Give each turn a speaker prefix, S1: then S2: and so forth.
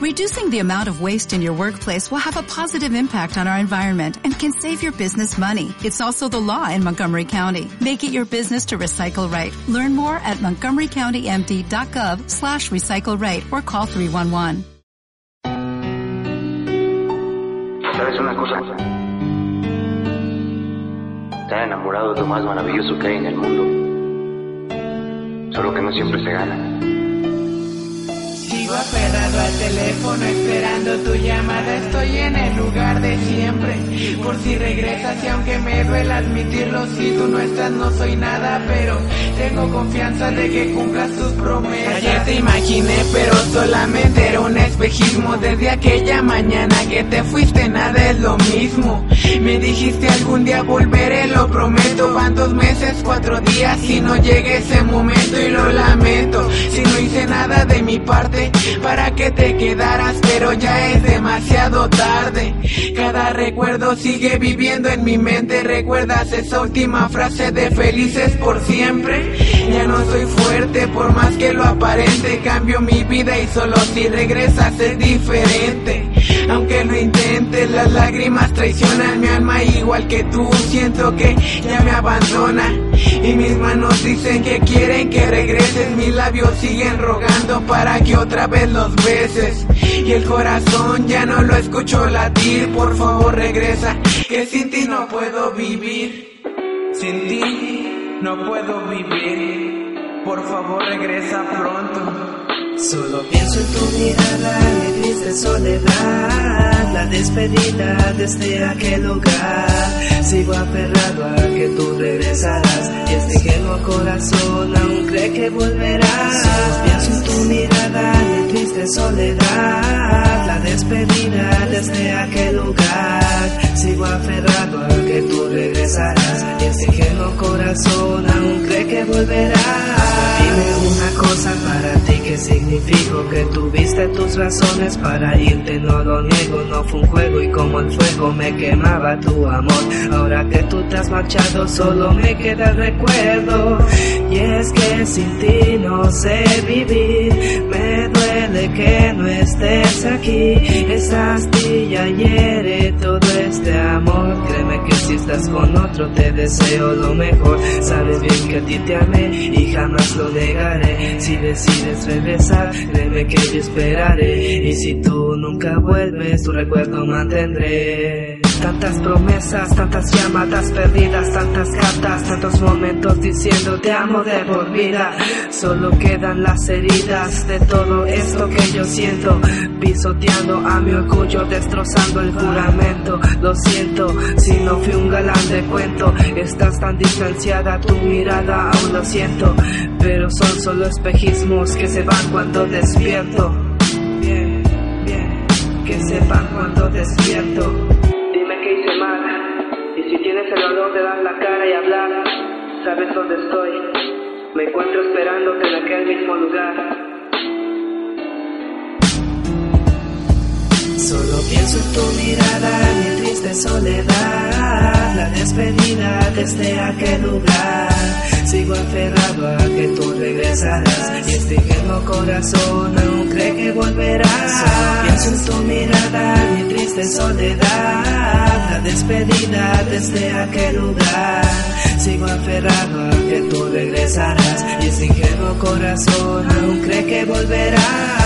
S1: Reducing the amount of waste in your workplace will have a positive impact on our environment and can save your business money. It's also the law in Montgomery County. Make it your business to recycle right. Learn more at montgomerycountymd.gov slash recycle right or call 311.
S2: ¿Sabes una cosa? Enamorado es lo más maravilloso que hay en el mundo. Solo que no siempre se gana.
S3: Sigo al teléfono esperando tu llamada. Estoy en el lugar de siempre. Por si regresas y aunque me duela admitirlo, si tú no estás no soy nada, pero tengo confianza de que cumplas tus promesas. Ayer te imaginé, pero solamente era un espejismo. Desde aquella mañana que te fuiste nada es lo mismo. Me dijiste algún día volveré, lo prometo. Van dos meses, cuatro días y no llegue ese momento y lo lamento. Si no hice nada de mi parte para que te quedaras, pero ya es demasiado tarde. Cada recuerdo sigue viviendo en mi mente. ¿Recuerdas esa última frase de felices por siempre? Ya no soy fuerte por más que lo aparente. Cambio mi vida y solo si regresas es diferente. Aunque lo intentes, las lágrimas traicionan mi alma igual que tú. Siento que ya me abandona. Y mis manos dicen que quieren que regreses. Mis labios siguen rogando para que otra vez los beses. Y el corazón ya no lo escucho latir. Por favor, regresa. Que sin ti no puedo vivir. Sin ti no puedo vivir. Por favor, regresa pronto.
S4: Solo pienso en tu mirada, mi triste soledad, la despedida desde aquel lugar. Sigo aferrado a que tú regresarás y este ingenuo corazón aún cree que volverás. Pienso en tu mirada, mi triste soledad, la despedida desde aquel lugar. Sigo aferrado a que tú regresarás y este ingenuo corazón aún cree que volverás. Dime una cosa para ti que significó que tus razones para irte, no lo niego, no fue un juego y como el fuego me quemaba tu amor. Ahora que tú te has marchado solo me queda el recuerdo. Y es que sin ti no sé vivir, me duele que no estés aquí, esa astilla hiere todo este amor, que si estás con otro te deseo lo mejor, sabes bien que a ti te amé y jamás lo negaré, si decides regresar, créeme que yo esperaré, y si tú nunca vuelves, tu recuerdo mantendré. Tantas promesas, tantas llamadas perdidas, tantas cartas, tantos momentos diciendo te amo de por. Solo quedan las heridas de todo esto que yo siento, pisoteando a mi orgullo, destrozando el juramento. Lo siento, si no fui un galán de cuento, estás tan distanciada, tu mirada aún lo siento, pero son solo espejismos que se van cuando despierto. Bien, bien, que se van cuando despierto. Tienes el valor de dar la cara y hablar, sabes dónde estoy. Me encuentro esperándote en aquel mismo lugar. Solo pienso en tu mirada, mi triste soledad, la despedida desde aquel lugar. Sigo aferrado a que tú regresarás y este ingenuo corazón aún cree que volverás. En tu mirada, mi triste soledad, la despedida desde aquel lugar. Sigo aferrado a que tú regresarás y este ingenuo corazón aún cree que volverás.